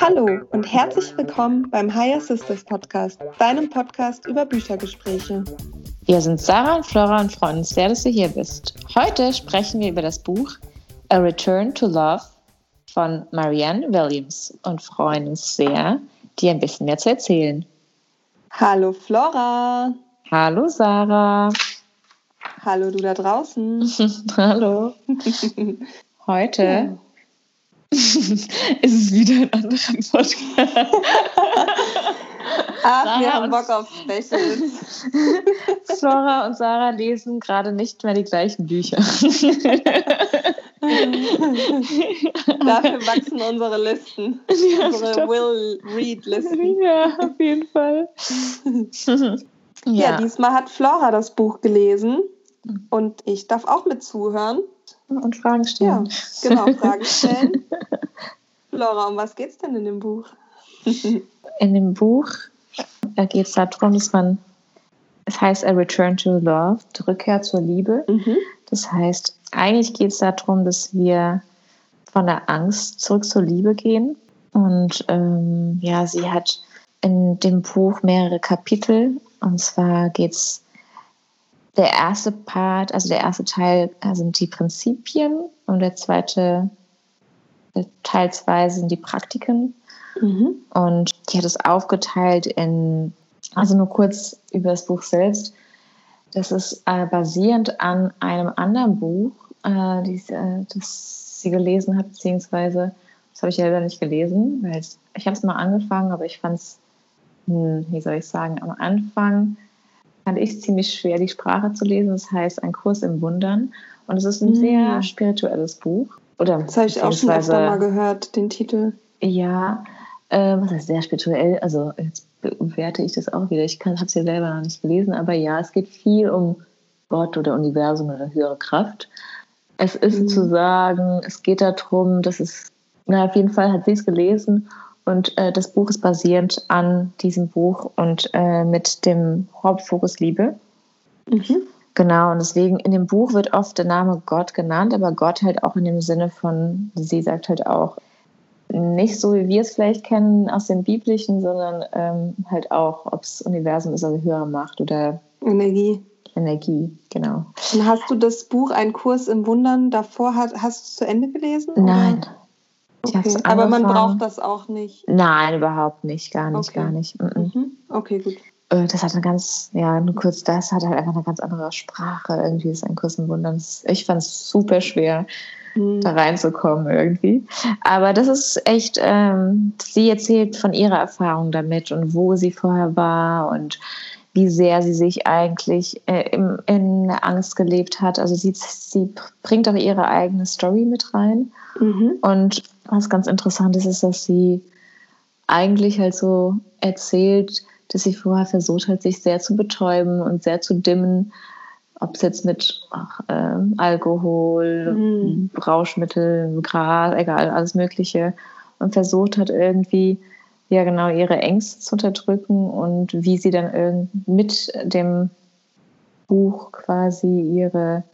Hallo und herzlich willkommen beim Higher Sisters Podcast, deinem Podcast über Büchergespräche. Wir sind Sarah und Flora und freuen uns sehr, dass du hier bist. Heute sprechen wir über das Buch A Return to Love von Marianne Williams und freuen uns sehr, dir ein bisschen mehr zu erzählen. Hallo Flora. Hallo Sarah. Hallo du da draußen. Hallo. Heute ja. ist es wieder ein anderer Podcast. Ach, Sarah wir haben Bock auf Specials. Flora und Sarah lesen gerade nicht mehr die gleichen Bücher. Dafür wachsen unsere Listen. Ja, unsere Will-Read-Listen. Ja, auf jeden Fall. ja. ja, diesmal hat Flora das Buch gelesen und ich darf auch mit zuhören. Und Fragen stellen. Ja, genau, Fragen stellen. Flora, um was geht es denn in dem Buch? in dem Buch geht es darum, dass man, es heißt A Return to Love, Rückkehr zur Liebe. Mhm. Das heißt, eigentlich geht es darum, dass wir von der Angst zurück zur Liebe gehen. Und ähm, ja, sie hat in dem Buch mehrere Kapitel. Und zwar geht es der erste Part, also der erste Teil äh, sind die Prinzipien und der zweite Teil zwei sind die Praktiken. Mhm. Und die hat es aufgeteilt in, also nur kurz über das Buch selbst. Das ist äh, basierend an einem anderen Buch, äh, die, äh, das sie gelesen hat, beziehungsweise das habe ich selber nicht gelesen, weil ich, ich habe es mal angefangen, aber ich fand es, hm, wie soll ich sagen, am Anfang fand ich ziemlich schwer, die Sprache zu lesen. Das heißt, ein Kurs im Wundern. Und es ist ein mhm. sehr spirituelles Buch. Oder das habe ich auch schon öfter mal gehört, den Titel. Ja, äh, was heißt sehr spirituell? Also jetzt bewerte ich das auch wieder. Ich habe es ja selber noch nicht gelesen, aber ja, es geht viel um Gott oder Universum oder höhere Kraft. Es ist mhm. zu sagen, es geht darum, dass es, na, auf jeden Fall hat sie es gelesen und äh, das Buch ist basierend an diesem Buch und äh, mit dem Hauptfokus Liebe. Mhm. Genau, und deswegen in dem Buch wird oft der Name Gott genannt, aber Gott halt auch in dem Sinne von, sie sagt halt auch, nicht so, wie wir es vielleicht kennen aus dem Biblischen, sondern ähm, halt auch, ob es Universum ist, also höhere Macht oder Energie. Energie, genau. Und hast du das Buch Ein Kurs im Wundern davor, hast, hast du es zu Ende gelesen? Nein. Okay. Aber man braucht das auch nicht. Nein, überhaupt nicht, gar nicht, okay. gar nicht. Mhm. Okay, gut. Äh, das hat eine ganz, ja, nur kurz, das hat halt einfach eine ganz andere Sprache. Irgendwie ist ein Kurs im Wundern. Ich fand es super schwer, mhm. da reinzukommen irgendwie. Aber das ist echt, ähm, sie erzählt von ihrer Erfahrung damit und wo sie vorher war und wie sehr sie sich eigentlich äh, im, in Angst gelebt hat. Also sie, sie bringt auch ihre eigene Story mit rein. Mhm. Und was ganz interessant ist, ist, dass sie eigentlich halt so erzählt, dass sie vorher versucht hat, sich sehr zu betäuben und sehr zu dimmen, ob es jetzt mit ach, äh, Alkohol, mhm. Rauschmittel, Gras, egal, alles Mögliche. Und versucht hat irgendwie, ja genau, ihre Ängste zu unterdrücken und wie sie dann mit dem Buch quasi ihre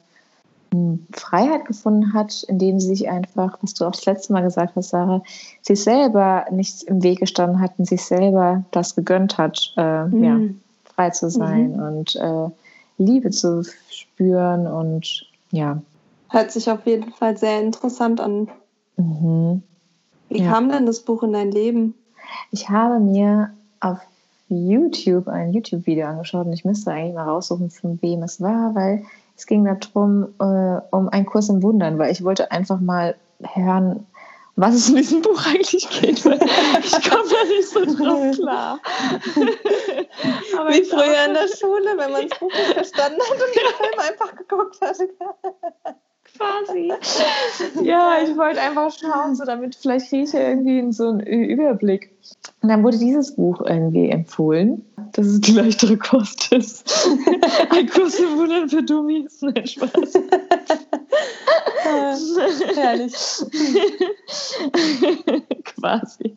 Freiheit gefunden hat, indem sie sich einfach, was du auch das letzte Mal gesagt hast, Sarah, sich selber nicht im Weg gestanden hat und sich selber das gegönnt hat, äh, mhm. ja, frei zu sein mhm. und äh, Liebe zu spüren und ja. Hört sich auf jeden Fall sehr interessant an. Mhm. Wie ja. kam denn das Buch in dein Leben? Ich habe mir auf YouTube ein YouTube-Video angeschaut und ich müsste eigentlich mal raussuchen, von wem es war, weil es ging darum, äh, um einen Kurs im Wundern, weil ich wollte einfach mal hören, was es in diesem Buch eigentlich geht. Weil ich komme da nicht so drauf klar. Aber Wie früher in der Schule, wenn man das Buch nicht verstanden hat und den Film einfach geguckt hat. Quasi. Ja, ich wollte einfach schauen, so damit vielleicht kriege ich irgendwie so einen Überblick. Und dann wurde dieses Buch irgendwie empfohlen, dass es die leichtere Kost ist. Ein Kurs im Wundern für Dummies. Nein, Spaß. Herrlich. Quasi.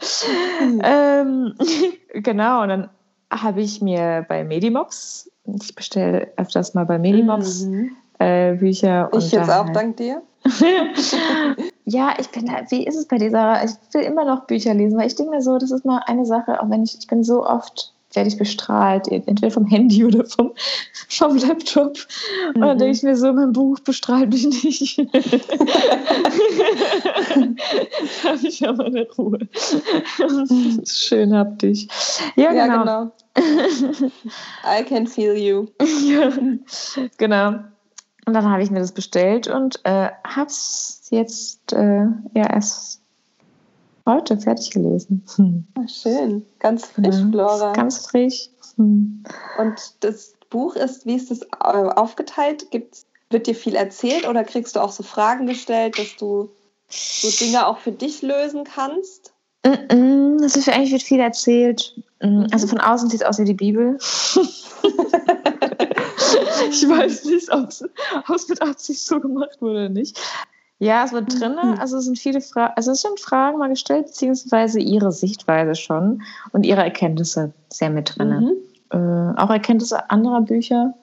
ähm, genau, und dann habe ich mir bei Medimox, ich bestelle öfters mal bei Medimox mhm. äh, Bücher. Ich jetzt auch, halt, dank dir. ja, ich bin da, wie ist es bei dieser, ich will immer noch Bücher lesen, weil ich denke mir so, das ist mal eine Sache, auch wenn ich, ich bin so oft werde ich bestrahlt, entweder vom Handy oder vom, vom Laptop. Mhm. Und dann denke ich mir so, mein Buch bestrahlt mich nicht. habe ich ja meine Ruhe. Schön hab dich. Ja, genau. Ja, genau. I can feel you. ja, genau. Und dann habe ich mir das bestellt und äh, habe es jetzt äh, ja erst heute fertig gelesen. Hm. Ach, schön. Ganz frisch, ja, Flora. Ganz frisch. Hm. Und das Buch ist, wie ist das äh, aufgeteilt? Gibt's, wird dir viel erzählt oder kriegst du auch so Fragen gestellt, dass du so Dinge auch für dich lösen kannst? Das ist eigentlich wird viel erzählt. Mm. Also von außen sieht es aus wie die Bibel. ich weiß nicht, ob es mit Absicht so gemacht wurde oder nicht. Ja, es wird drin. Mhm. Also es sind viele Fragen, also es sind Fragen mal gestellt, beziehungsweise ihre Sichtweise schon und ihre Erkenntnisse sehr mit drin. Mhm. Äh, auch Erkenntnisse anderer Bücher,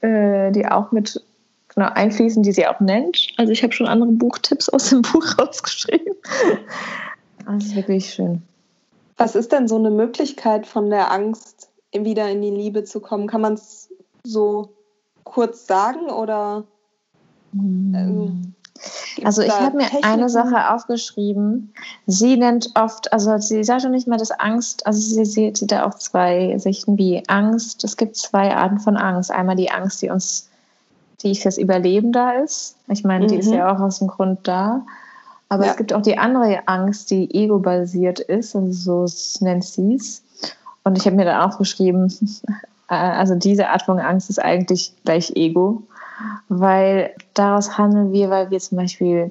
äh, die auch mit genau, einfließen, die sie auch nennt. Also ich habe schon andere Buchtipps aus dem Buch rausgeschrieben. das ist wirklich schön. Was ist denn so eine Möglichkeit von der Angst wieder in die Liebe zu kommen? Kann man es so kurz sagen oder? Mhm. Ähm, also ich habe mir Techniken? eine Sache aufgeschrieben. Sie nennt oft, also sie sagt schon nicht mal das Angst, also sie sieht, da auch zwei Sichten wie Angst. Es gibt zwei Arten von Angst. Einmal die Angst, die uns, die fürs Überleben da ist. Ich meine, mhm. die ist mhm. ja auch aus dem Grund da. Aber ja. es gibt auch die andere Angst, die ego-basiert ist, also so nennt sie es. Und ich habe mir dann aufgeschrieben, äh, also diese Art von Angst ist eigentlich gleich Ego weil daraus handeln wir, weil wir zum Beispiel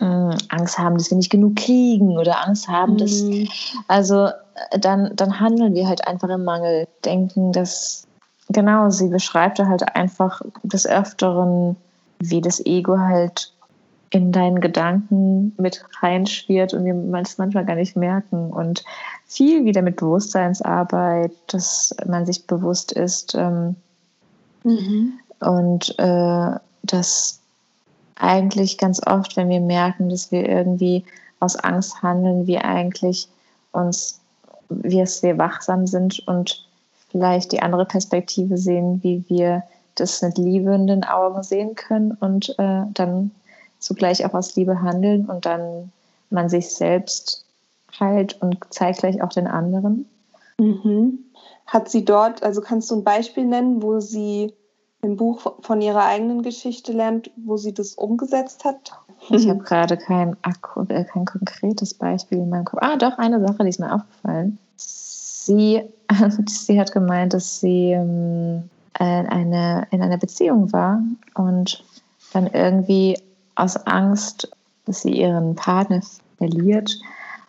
mh, mm, Angst haben, dass wir nicht genug kriegen oder Angst haben, dass, mhm. also äh, dann, dann handeln wir halt einfach im Mangel, denken, dass, genau, sie beschreibt halt einfach des Öfteren, wie das Ego halt in deinen Gedanken mit reinschwirrt und wir es manchmal gar nicht merken. Und viel wieder mit Bewusstseinsarbeit, dass man sich bewusst ist, ähm, mhm. Und äh, das eigentlich ganz oft, wenn wir merken, dass wir irgendwie aus Angst handeln, wir eigentlich uns, wir sehr wachsam sind und vielleicht die andere Perspektive sehen, wie wir das mit liebenden Augen sehen können und äh, dann zugleich auch aus Liebe handeln und dann man sich selbst heilt und zeigt gleich auch den anderen. Mhm. Hat sie dort, also kannst du ein Beispiel nennen, wo sie im Buch von ihrer eigenen Geschichte lernt, wo sie das umgesetzt hat? Ich habe gerade kein, äh, kein konkretes Beispiel in meinem Kopf. Ah, doch, eine Sache, die ist mir aufgefallen. Sie, sie hat gemeint, dass sie ähm, eine, in einer Beziehung war und dann irgendwie aus Angst, dass sie ihren Partner verliert,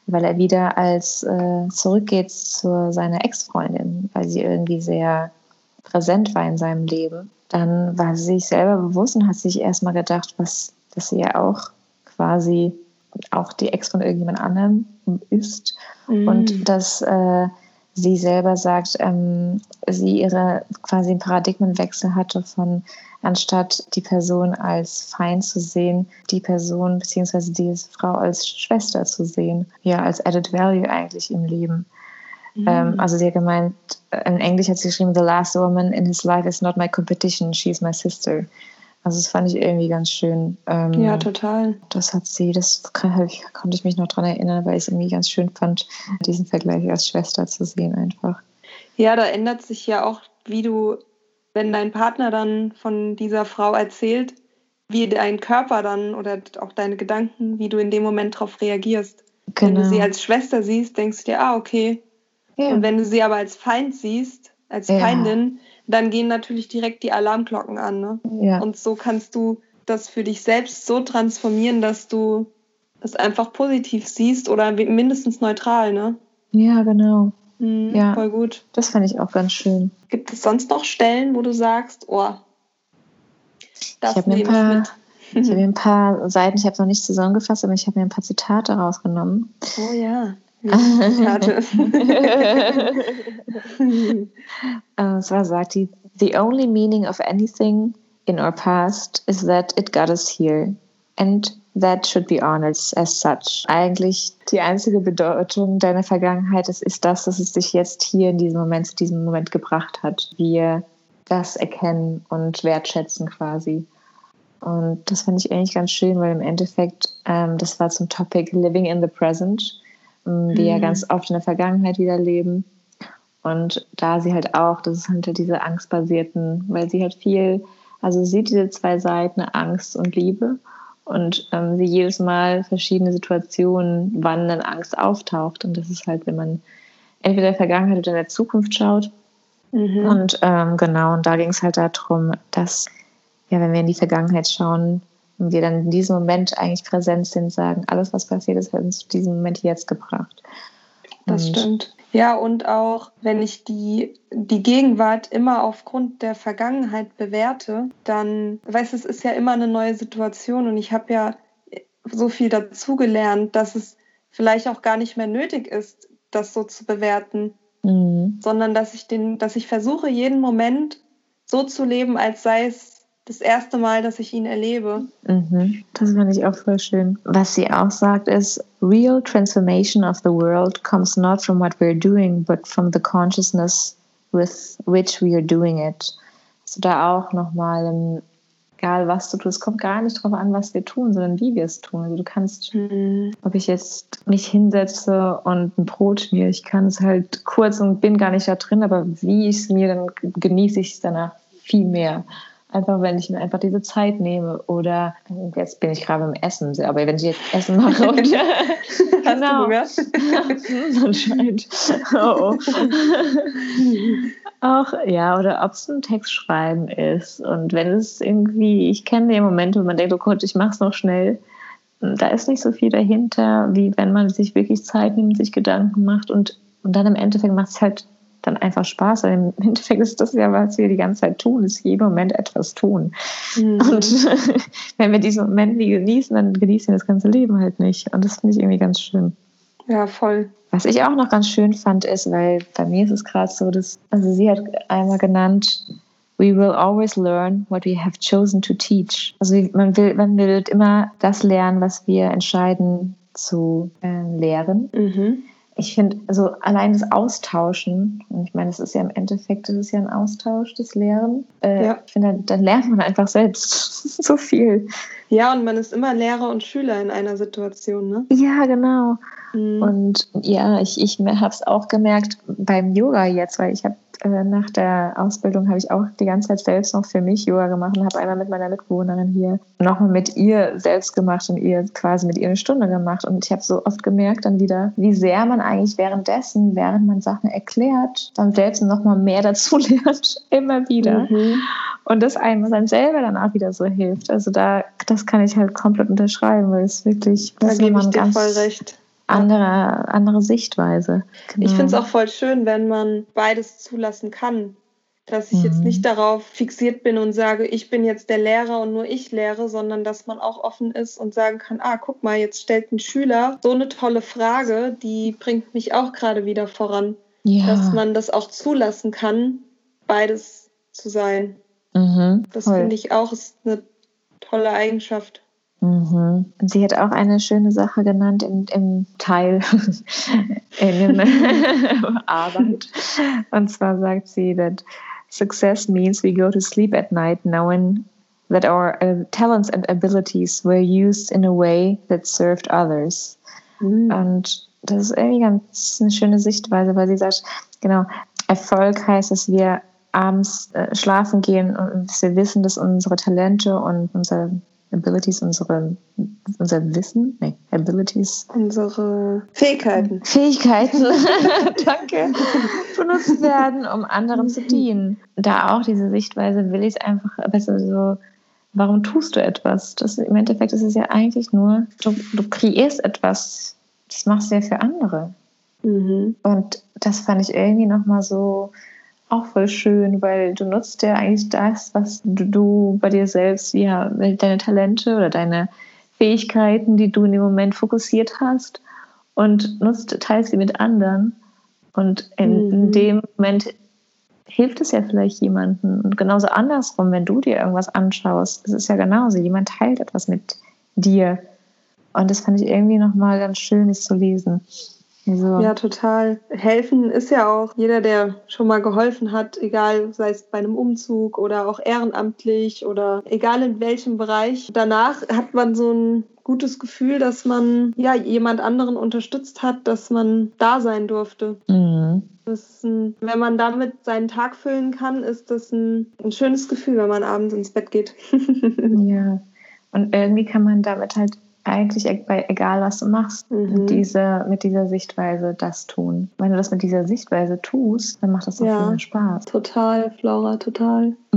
weil er wieder als äh, zurückgeht zu seiner Ex-Freundin, weil sie irgendwie sehr präsent war in seinem Leben dann war sie sich selber bewusst und hat sich erstmal gedacht, was, dass sie ja auch quasi auch die Ex von irgendjemand anderem ist mhm. und dass äh, sie selber sagt, ähm, sie ihre quasi einen Paradigmenwechsel hatte von anstatt die Person als Feind zu sehen, die Person bzw. diese Frau als Schwester zu sehen, ja als added value eigentlich im Leben. Mhm. Ähm, also sie hat gemeint, in Englisch hat sie geschrieben, The last woman in his life is not my competition, she's my sister. Also das fand ich irgendwie ganz schön. Ähm, ja, total. Das hat sie, das kann, konnte ich mich noch daran erinnern, weil ich es irgendwie ganz schön fand, diesen Vergleich als Schwester zu sehen einfach. Ja, da ändert sich ja auch, wie du, wenn dein Partner dann von dieser Frau erzählt, wie dein Körper dann oder auch deine Gedanken, wie du in dem Moment darauf reagierst. Genau. Wenn du genau. sie als Schwester siehst, denkst du dir, ah, okay, ja. Und wenn du sie aber als Feind siehst, als ja. Feindin, dann gehen natürlich direkt die Alarmglocken an. Ne? Ja. Und so kannst du das für dich selbst so transformieren, dass du es einfach positiv siehst oder mindestens neutral, ne? Ja, genau. Mhm, ja, voll gut. Das fand ich auch ganz schön. Gibt es sonst noch Stellen, wo du sagst, oh, das ich habe mir, ein paar, ich hab mir ein paar Seiten, ich habe es noch nicht zusammengefasst, aber ich habe mir ein paar Zitate rausgenommen. Oh ja. Uh, sagt die, The only meaning of anything in our past is that it got us here. And that should be honored as such. Eigentlich die einzige Bedeutung deiner Vergangenheit ist, ist das, dass es dich jetzt hier in diesem Moment, zu diesem Moment gebracht hat. Wir das erkennen und wertschätzen quasi. Und das fand ich eigentlich ganz schön, weil im Endeffekt, ähm, das war zum Topic Living in the Present, die mhm. ja ganz oft in der Vergangenheit wieder leben. Und da sie halt auch, das ist halt diese angstbasierten, weil sie halt viel, also sie sieht diese zwei Seiten, Angst und Liebe. Und ähm, sie jedes Mal verschiedene Situationen, wann dann Angst auftaucht. Und das ist halt, wenn man entweder in der Vergangenheit oder in der Zukunft schaut. Mhm. Und ähm, genau, und da ging es halt darum, dass, ja, wenn wir in die Vergangenheit schauen, und wir dann in diesem Moment eigentlich präsent sind, sagen, alles, was passiert ist, hat uns zu diesem Moment jetzt gebracht. Das und stimmt. Ja, und auch wenn ich die, die Gegenwart immer aufgrund der Vergangenheit bewerte, dann, weißt du, es ist ja immer eine neue Situation und ich habe ja so viel dazugelernt, dass es vielleicht auch gar nicht mehr nötig ist, das so zu bewerten, mhm. sondern dass ich den, dass ich versuche, jeden Moment so zu leben, als sei es das erste Mal, dass ich ihn erlebe. Mhm. Das fand ich auch voll schön. Was sie auch sagt, ist, real transformation of the world comes not from what we're doing, but from the consciousness with which we are doing it. Also da auch nochmal, egal was du tust, kommt gar nicht darauf an, was wir tun, sondern wie wir es tun. Also du kannst, mhm. ob ich jetzt mich hinsetze und ein Brot schmiere, ich kann es halt kurz und bin gar nicht da drin, aber wie ich es mir, dann genieße ich es danach viel mehr. Einfach, wenn ich mir einfach diese Zeit nehme. Oder jetzt bin ich gerade im Essen, aber wenn ich jetzt Essen mache und genau. Anscheinend. Oh, oh. Auch, ja, oder ob es ein Textschreiben ist. Und wenn es irgendwie, ich kenne den Moment, wo man denkt, oh Gott, ich mache es noch schnell. Da ist nicht so viel dahinter, wie wenn man sich wirklich Zeit nimmt, sich Gedanken macht und, und dann im Endeffekt macht es halt dann einfach Spaß. Weil im Endeffekt ist das ja, was wir die ganze Zeit tun, ist jeden Moment etwas tun. Mhm. Und wenn wir diesen Moment nie genießen, dann genießen wir das ganze Leben halt nicht. Und das finde ich irgendwie ganz schön. Ja, voll. Was ich auch noch ganz schön fand, ist, weil bei mir ist es gerade so, dass, also sie hat einmal genannt, We will always learn what we have chosen to teach. Also man will, man will immer das lernen, was wir entscheiden zu äh, lehren. Mhm ich finde, also allein das Austauschen, und ich meine, es ist ja im Endeffekt, es ist ja ein Austausch, das Lehren. Äh, ja. Ich finde, dann lernt man einfach selbst so viel. Ja, und man ist immer Lehrer und Schüler in einer Situation, ne? Ja, genau. Mhm. Und ja, ich, ich habe es auch gemerkt beim Yoga jetzt, weil ich habe äh, nach der Ausbildung habe ich auch die ganze Zeit selbst noch für mich Yoga gemacht und habe einmal mit meiner Mitbewohnerin hier nochmal mit ihr selbst gemacht und ihr quasi mit ihr eine Stunde gemacht. Und ich habe so oft gemerkt dann wieder, wie sehr man eigentlich währenddessen, während man Sachen erklärt, dann selbst nochmal mehr dazu lernt, immer wieder. Mhm. Und das einem dann selber dann auch wieder so hilft. Also da, das kann ich halt komplett unterschreiben, weil es wirklich, da gebe ich dir voll recht andere, andere Sichtweise. Genau. Ich finde es auch voll schön, wenn man beides zulassen kann. Dass ich mhm. jetzt nicht darauf fixiert bin und sage, ich bin jetzt der Lehrer und nur ich lehre, sondern dass man auch offen ist und sagen kann, ah, guck mal, jetzt stellt ein Schüler so eine tolle Frage, die bringt mich auch gerade wieder voran. Ja. Dass man das auch zulassen kann, beides zu sein. Mhm, das finde ich auch ist eine tolle Eigenschaft. Mhm. Sie hat auch eine schöne Sache genannt im, im Teil in der Arbeit. Und zwar sagt sie, that success means we go to sleep at night knowing that our uh, talents and abilities were used in a way that served others. Mhm. Und das ist irgendwie ganz eine schöne Sichtweise, weil sie sagt, genau, Erfolg heißt, dass wir abends äh, schlafen gehen und wir wissen, dass unsere Talente und unser Abilities, unsere, unser Wissen, nee, Abilities. Unsere Fähigkeiten. Fähigkeiten, danke, benutzt werden, um anderen zu dienen. Da auch diese Sichtweise will ich es einfach besser so, warum tust du etwas? Das, Im Endeffekt ist es ja eigentlich nur, du, du kreierst etwas, das machst du ja für andere. Mhm. Und das fand ich irgendwie nochmal so, auch voll schön, weil du nutzt ja eigentlich das, was du, du bei dir selbst, ja, deine Talente oder deine Fähigkeiten, die du in dem Moment fokussiert hast und nutzt, teilst sie mit anderen. Und in, mhm. in dem Moment hilft es ja vielleicht jemandem. Und genauso andersrum, wenn du dir irgendwas anschaust, es ist ja genauso, jemand teilt etwas mit dir Und das fand ich irgendwie nochmal ganz schön, das zu lesen. Also, ja, total. Helfen ist ja auch jeder, der schon mal geholfen hat, egal, sei es bei einem Umzug oder auch ehrenamtlich oder egal in welchem Bereich. Danach hat man so ein gutes Gefühl, dass man ja jemand anderen unterstützt hat, dass man da sein durfte. Mhm. Ein, wenn man damit seinen Tag füllen kann, ist das ein, ein schönes Gefühl, wenn man abends ins Bett geht. ja. Und irgendwie kann man damit halt eigentlich bei egal was du machst, mhm. mit, dieser, mit dieser Sichtweise das tun. Wenn du das mit dieser Sichtweise tust, dann macht das auch ja, viel Spaß. Total, Flora, total.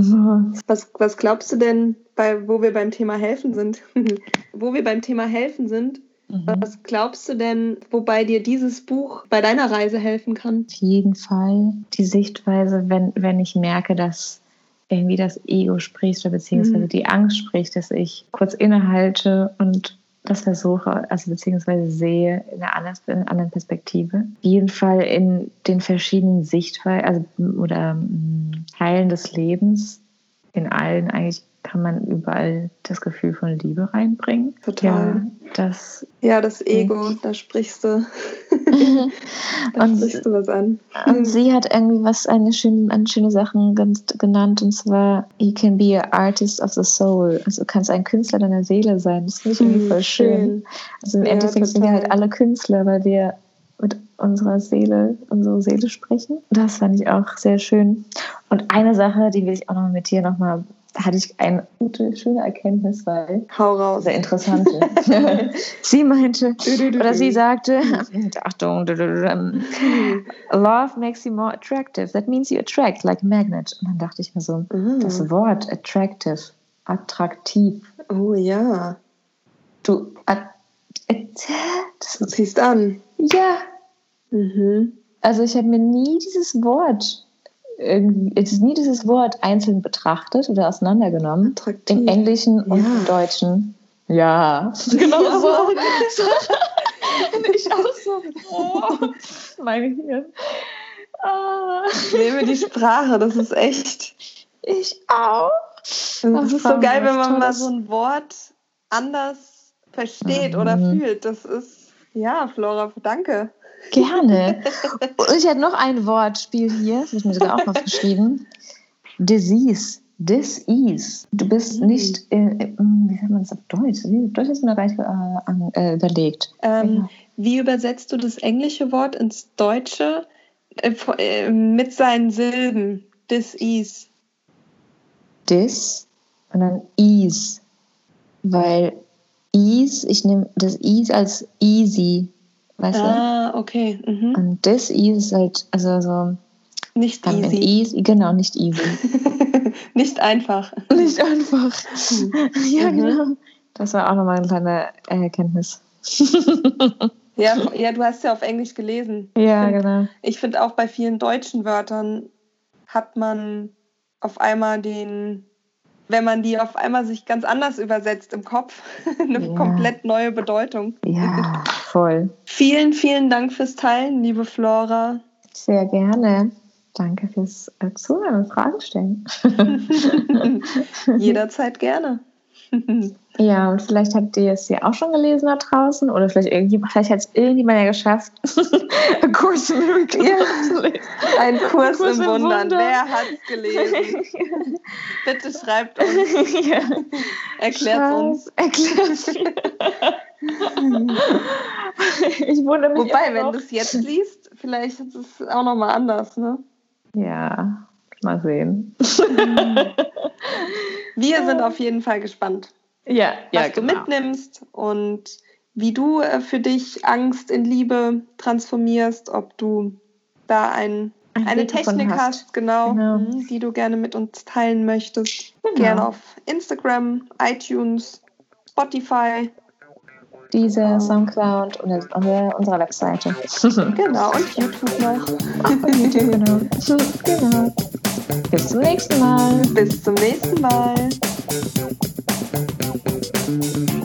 Was, was glaubst du denn, bei, wo wir beim Thema helfen sind? wo wir beim Thema helfen sind, mhm. was glaubst du denn, wobei dir dieses Buch bei deiner Reise helfen kann? Auf jeden Fall die Sichtweise, wenn, wenn ich merke, dass irgendwie das Ego spricht oder beziehungsweise mhm. die Angst spricht, dass ich kurz innehalte und das versuche, also beziehungsweise sehe in einer anderen, Perspektive. Auf jeden Fall in den verschiedenen Sichtweisen also, oder mm, Teilen des Lebens, in allen eigentlich kann man überall das Gefühl von Liebe reinbringen. Total. Ja, das, ja, das Ego, da sprichst du. da und, sprichst du was an. Und sie hat irgendwie was, eine schöne, eine schöne Sache genannt, und zwar, you can be an artist of the soul. Also du kannst ein Künstler deiner Seele sein. Das finde ich irgendwie voll schön. schön. Also im ja, Endeffekt total. sind wir halt alle Künstler, weil wir mit unserer Seele, unsere Seele sprechen. Das fand ich auch sehr schön. Und eine Sache, die will ich auch noch mit dir nochmal hatte ich eine gute, schöne Erkenntnis, weil Hau raus. sehr interessant. sie meinte, oder sie sagte, Achtung, Love makes you more attractive. That means you attract like a magnet. Und dann dachte ich mir so, mm. das Wort attractive, attraktiv. Oh ja. Du, das ziehst an. Ja. Mhm. Also ich habe mir nie dieses Wort irgendwie, es ist nie dieses Wort einzeln betrachtet oder auseinandergenommen. Attraktiv. Im Englischen und ja. im Deutschen. Ja, genau ja, so. Und ich auch so. Oh, mein Hirn. Ah. Ich nehme die Sprache, das ist echt. Ich auch. Das, das ist so geil, wenn man mal so ein Wort anders versteht mhm. oder fühlt. Das ist, ja, Flora, danke. Gerne. Und ich hätte noch ein Wortspiel hier, das habe ich mir sogar auch aufgeschrieben. Disease. Disease. Du bist mhm. nicht, äh, wie sagt man das auf Deutsch? Wie auf Deutsch ist mir gleich äh, äh, überlegt. Ähm, ja. Wie übersetzt du das englische Wort ins Deutsche äh, äh, mit seinen Silben? Disease. Dis und dann ease. Weil ease, ich nehme das ease als easy Weißt ah, du? okay. Mhm. Und das ist halt, also so. Nicht easy. easy. Genau, nicht easy. nicht einfach. Nicht einfach. ja, mhm. genau. Das war auch nochmal eine kleine Erkenntnis. ja, ja, du hast ja auf Englisch gelesen. Ja, find, genau. Ich finde auch bei vielen deutschen Wörtern hat man auf einmal den wenn man die auf einmal sich ganz anders übersetzt im Kopf, eine ja. komplett neue Bedeutung. Ja, voll. vielen, vielen Dank fürs Teilen, liebe Flora. Sehr gerne. Danke fürs äh, Zuhören und Fragen stellen. Jederzeit gerne. Ja, und vielleicht habt ihr es ja auch schon gelesen da draußen oder vielleicht, vielleicht hat es irgendjemand ja geschafft, einen Kurs im Miracle ja. Ein Kurs, Kurs im, im Wundern. Wunder. Wer hat es gelesen? Bitte schreibt uns. Ja. Erklärt uns. Erklärt Ich wundere mich Wobei, wenn du es jetzt liest, vielleicht ist es auch nochmal anders, ne? Ja, mal sehen. Wir sind auf jeden Fall gespannt ja, was ja, du genau. mitnimmst und wie du äh, für dich Angst in Liebe transformierst, ob du da ein, ein eine Technik hast, hast genau, genau. Mh, die du gerne mit uns teilen möchtest. Genau. Gerne auf Instagram, iTunes, Spotify. Diese oh. Soundcloud und unserer Webseite. genau, und YouTube noch. und YouTube, genau. genau. Bis zum nächsten Mal. Bis zum nächsten Mal. Thank you.